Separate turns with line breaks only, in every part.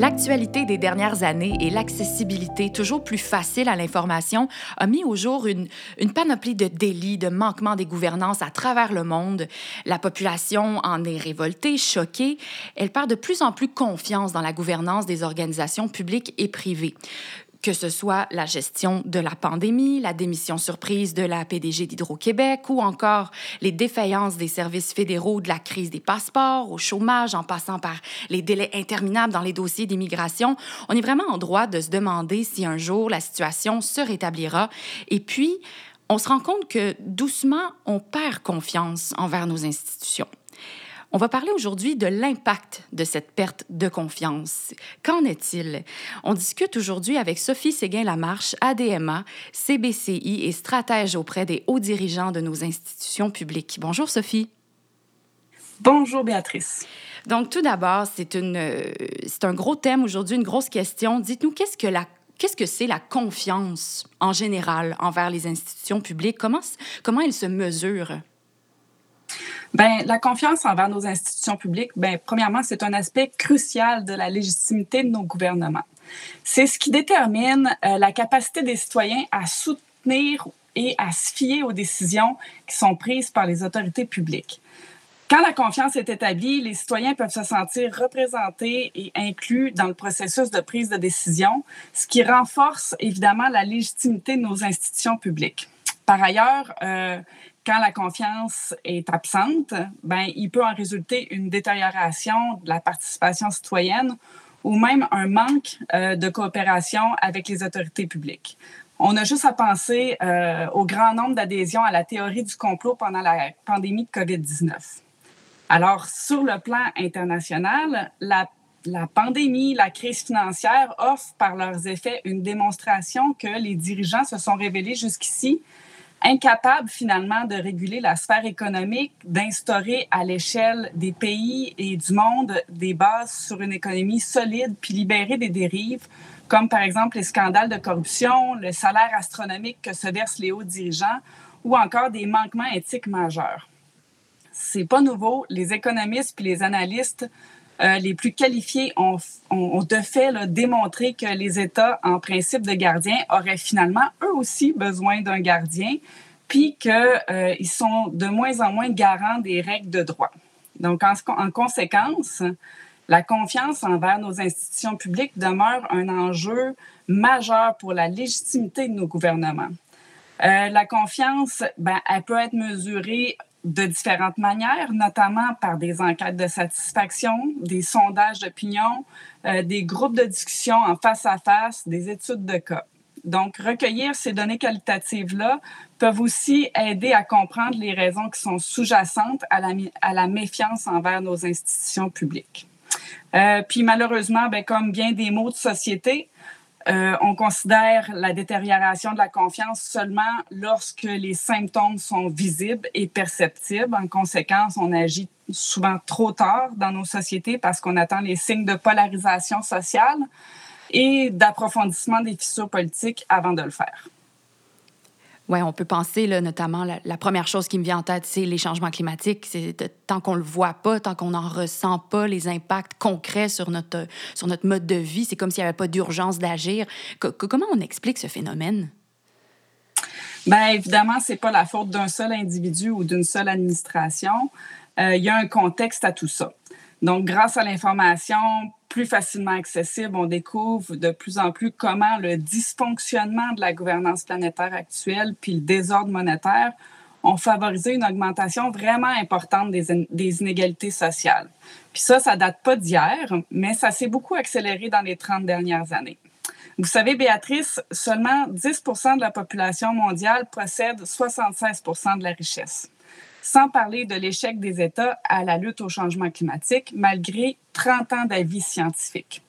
L'actualité des dernières années et l'accessibilité toujours plus facile à l'information a mis au jour une, panoplie de délits, de manquements des gouvernances à travers le monde. La population en est révoltée, choquée. Elle perd de plus en plus confiance dans la gouvernance des organisations publiques et privées que ce soit la gestion de la pandémie, la démission surprise de la PDG d'Hydro-Québec ou encore les défaillances des services fédéraux de la crise des passeports au chômage en passant par les délais interminables dans les dossiers d'immigration, on est vraiment en droit de se demander si un jour la situation se rétablira. Et puis, on se rend compte que doucement, on perd confiance envers nos institutions. On va parler aujourd'hui de l'impact de cette perte de confiance. Qu'en est-il? On discute aujourd'hui avec Sophie Séguin-Lamarche, ADMA, CBCI et stratège auprès des hauts dirigeants de nos institutions publiques. Bonjour Sophie.
Bonjour Béatrice.
Donc tout d'abord, c'est c'est un gros thème aujourd'hui, une grosse question. Dites-nous qu'est-ce que la Qu'est-ce que c'est la confiance en général envers les institutions publiques? Comment, comment elle se mesure?
Ben, la confiance envers nos institutions publiques, ben, premièrement, c'est un aspect crucial de la légitimité de nos gouvernements. C'est ce qui détermine euh, la capacité des citoyens à soutenir et à se fier aux décisions qui sont prises par les autorités publiques. Quand la confiance est établie, les citoyens peuvent se sentir représentés et inclus dans le processus de prise de décision, ce qui renforce évidemment la légitimité de nos institutions publiques. Par ailleurs, euh, quand la confiance est absente, ben, il peut en résulter une détérioration de la participation citoyenne ou même un manque euh, de coopération avec les autorités publiques. On a juste à penser euh, au grand nombre d'adhésions à la théorie du complot pendant la pandémie de COVID-19. Alors, sur le plan international, la, la pandémie, la crise financière offrent par leurs effets une démonstration que les dirigeants se sont révélés jusqu'ici incapable finalement de réguler la sphère économique, d'instaurer à l'échelle des pays et du monde des bases sur une économie solide puis libérer des dérives, comme par exemple les scandales de corruption, le salaire astronomique que se versent les hauts dirigeants ou encore des manquements éthiques majeurs. C'est pas nouveau. Les économistes puis les analystes euh, les plus qualifiés ont, de fait démontré que les États, en principe de gardien, auraient finalement eux aussi besoin d'un gardien, puis qu'ils euh, sont de moins en moins garants des règles de droit. Donc, en, en, conséquence, la confiance envers nos institutions publiques demeure un enjeu majeur pour la légitimité de nos gouvernements. Euh, la confiance, ben, elle peut être mesurée de différentes manières, notamment par des enquêtes de satisfaction, des sondages d'opinion, euh, des groupes de discussion en face à face, des études de cas. Donc, recueillir ces données qualitatives-là peuvent aussi aider à comprendre les raisons qui sont sous-jacentes à la, méfiance envers nos institutions publiques. Euh, puis malheureusement, ben, comme bien des mots de société, euh, on considère la détérioration de la confiance seulement lorsque les symptômes sont visibles et perceptibles. En conséquence, on agit souvent trop tard dans nos sociétés parce qu'on attend les signes de polarisation sociale et d'approfondissement des fissures politiques avant de le faire.
Oui, on peut penser là, notamment, la, première chose qui me vient en tête, c'est les changements climatiques. C'est tant qu'on le voit pas, tant qu'on n'en ressent pas les impacts concrets sur notre, sur notre mode de vie, c'est comme s'il n'y avait pas d'urgence d'agir. comment on explique ce phénomène?
Bien, évidemment, ce n'est pas la faute d'un seul individu ou d'une seule administration. Euh, il y a un contexte à tout ça. Donc, grâce à l'information plus facilement accessible, on découvre de plus en plus comment le dysfonctionnement de la gouvernance planétaire actuelle puis le désordre monétaire ont favorisé une augmentation vraiment importante des, inégalités sociales. Puis ça, ça date pas d'hier, mais ça s'est beaucoup accéléré dans les 30 dernières années. Vous savez, Béatrice, seulement 10% de la population mondiale possède 76% de la richesse sans parler de l'échec des États à la lutte au changement climatique, malgré 30 ans d'avis scientifiques.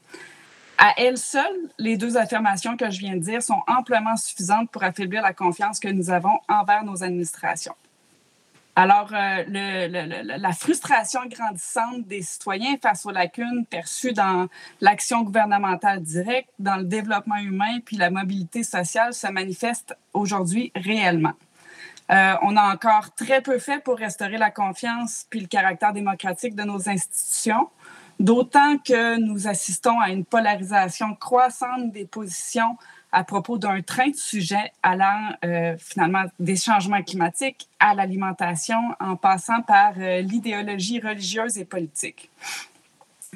À elles seules, les deux affirmations que je viens de dire sont amplement suffisantes pour affaiblir la confiance que nous avons envers nos administrations. Alors, euh, la frustration grandissante des citoyens face aux lacunes perçues dans l'action gouvernementale directe, dans le développement humain, puis la mobilité sociale se manifeste aujourd'hui réellement. Euh, on a encore très peu fait pour restaurer la confiance puis le caractère démocratique de nos institutions, d'autant que nous assistons à une polarisation croissante des positions à propos d'un train de sujets allant euh, finalement des changements climatiques à l'alimentation en passant par euh, l'idéologie religieuse et politique.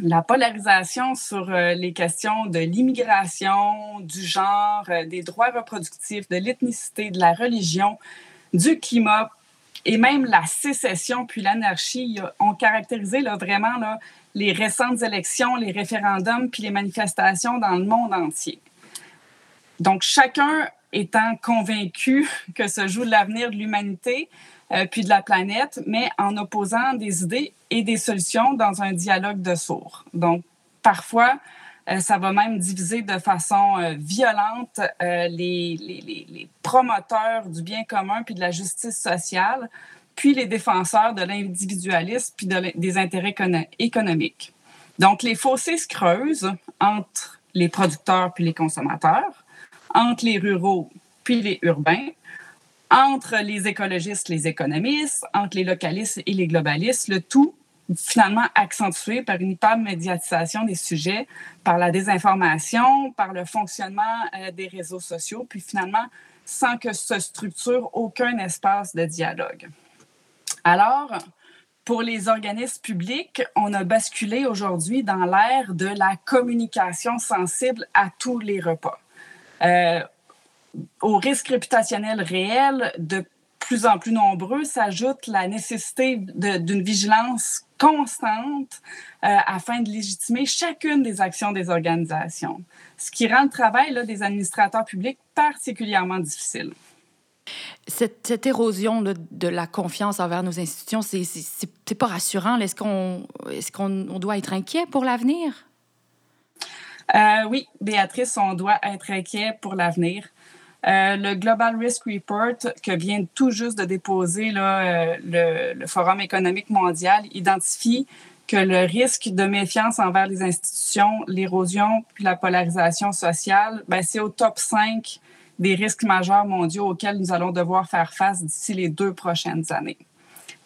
La polarisation sur les questions de l'immigration, du genre, des droits reproductifs, de l'ethnicité, de la religion, du climat et même la sécession puis l'anarchie ont caractérisé là, vraiment là, les récentes élections, les référendums puis les manifestations dans le monde entier. Donc, chacun étant convaincu que se joue l'avenir de l'humanité, euh, puis de la planète, mais en opposant des idées et des solutions dans un dialogue de sourds. Donc, parfois, euh, ça va même diviser de façon euh, violente les, les, promoteurs du bien commun puis de la justice sociale, puis les défenseurs de l'individualisme puis des intérêts économiques. Donc, les fossés se creusent entre les producteurs puis les consommateurs entre les ruraux puis les urbains, entre les écologistes, les économistes, entre les localistes et les globalistes, le tout finalement accentué par une hypermédiatisation des sujets, par la désinformation, par le fonctionnement euh, des réseaux sociaux, puis finalement sans que se structure aucun espace de dialogue. Alors, pour les organismes publics, on a basculé aujourd'hui dans l'ère de la communication sensible à tous les repas. Euh, au risque réputationnel réel de plus en plus nombreux s'ajoute la nécessité d'une vigilance constante euh, afin de légitimer chacune des actions des organisations, ce qui rend le travail là, des administrateurs publics particulièrement difficile.
Cette, cette érosion de la confiance envers nos institutions, c'est pas rassurant. Est-ce qu'on est qu'on doit être inquiet pour l'avenir?
Euh, oui, Béatrice, on doit être inquiet pour l'avenir. Euh, le Global Risk Report que vient tout juste de déposer euh, le, le, Forum économique mondial identifie que le risque de méfiance envers les institutions, l'érosion puis la polarisation sociale, ben, c'est au top 5 des risques majeurs mondiaux auxquels nous allons devoir faire face d'ici les deux prochaines années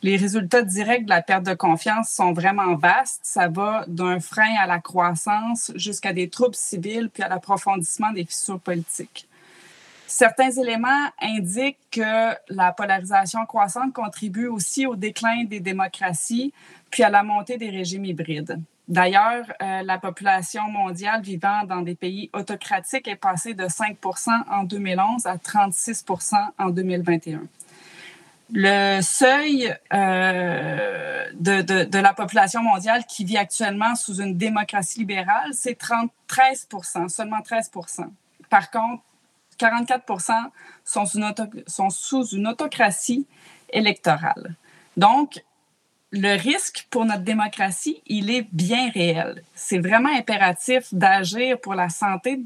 les résultats directs de la perte de confiance sont vraiment vastes. Ça va d'un frein à la croissance jusqu'à des troubles civils puis à l'approfondissement des fissures politiques. Certains éléments indiquent que la polarisation croissante contribue aussi au déclin des démocraties puis à la montée des régimes hybrides. D'ailleurs, euh, la population mondiale vivant dans des pays autocratiques est passée de 5% en 2011 à 36% en 2021 le seuil euh, de, de, de, la population mondiale qui vit actuellement sous une démocratie libérale, c'est 13 seulement 13% Par contre, 44 sont sous, une sont sous une autocratie électorale. Donc, le risque pour notre démocratie, il est bien réel. C'est vraiment impératif d'agir pour la santé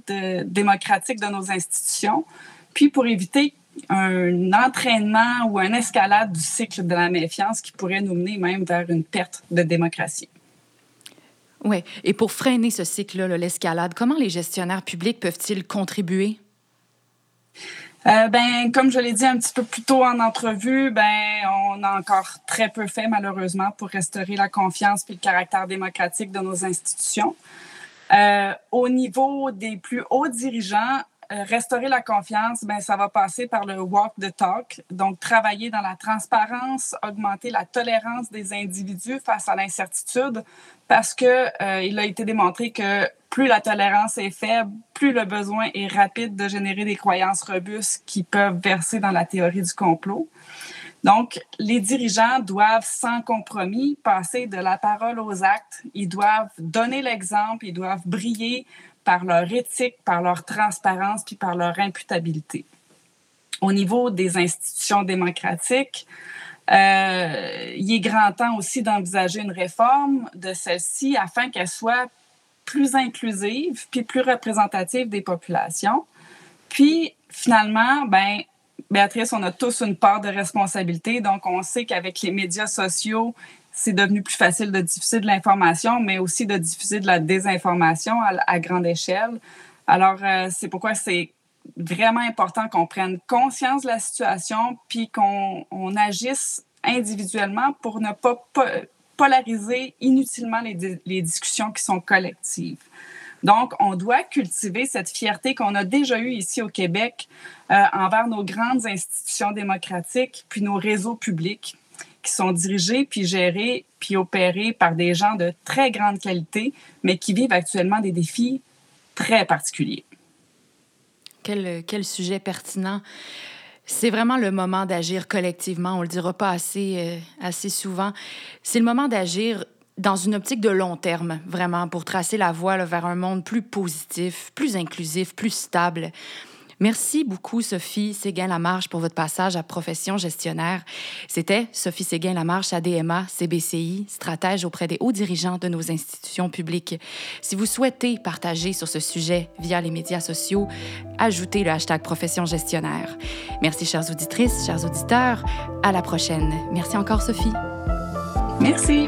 démocratique de nos institutions, puis pour éviter un entraînement ou un escalade du cycle de la méfiance qui pourrait nous mener même vers une perte de démocratie.
Oui, et pour freiner ce cycle-là, l'escalade, comment les gestionnaires publics peuvent-ils contribuer?
Euh, ben, comme je l'ai dit un petit peu plus tôt en entrevue, ben, on a encore très peu fait malheureusement pour restaurer la confiance et le caractère démocratique de nos institutions. Euh, au niveau des plus hauts dirigeants, euh, restaurer la confiance, ben, ça va passer par le walk the talk, donc travailler dans la transparence, augmenter la tolérance des individus face à l'incertitude, parce que il a été démontré que plus la tolérance est faible, plus le besoin est rapide de générer des croyances robustes qui peuvent verser dans la théorie du complot. Donc, les dirigeants doivent sans compromis passer de la parole aux actes. Ils doivent donner l'exemple, ils doivent briller par leur éthique, par leur transparence, puis par leur imputabilité. Au niveau des institutions démocratiques, euh, il est grand temps aussi d'envisager une réforme de celle-ci afin qu'elle soit plus inclusive puis plus représentative des populations. Puis finalement, ben Béatrice, on a tous une part de responsabilité. Donc, on sait qu'avec les médias sociaux, c'est devenu plus facile de diffuser de l'information, mais aussi de diffuser de la désinformation à, grande échelle. Alors, euh, c'est pourquoi c'est vraiment important qu'on prenne conscience de la situation, puis qu'on agisse individuellement pour ne pas polariser inutilement les, discussions qui sont collectives. Donc, on doit cultiver cette fierté qu'on a déjà eue ici au Québec euh, envers nos grandes institutions démocratiques, puis nos réseaux publics qui sont dirigés, puis gérés, puis opérés par des gens de très grande qualité, mais qui vivent actuellement des défis très particuliers.
Quel sujet pertinent. C'est vraiment le moment d'agir collectivement. On le dira pas assez, euh, assez souvent. C'est le moment d'agir dans une optique de long terme, vraiment, pour tracer la voie vers un monde plus positif, plus inclusif, plus stable. Merci beaucoup, Sophie Séguin-Lamarche, pour votre passage à Profession gestionnaire. C'était Sophie Séguin-Lamarche, ADMA, CBCI, stratège auprès des hauts dirigeants de nos institutions publiques. Si vous souhaitez partager sur ce sujet via les médias sociaux, ajoutez le hashtag Profession gestionnaire. Merci, chères auditrices, chers auditeurs. À la prochaine. Merci encore, Sophie.
Merci.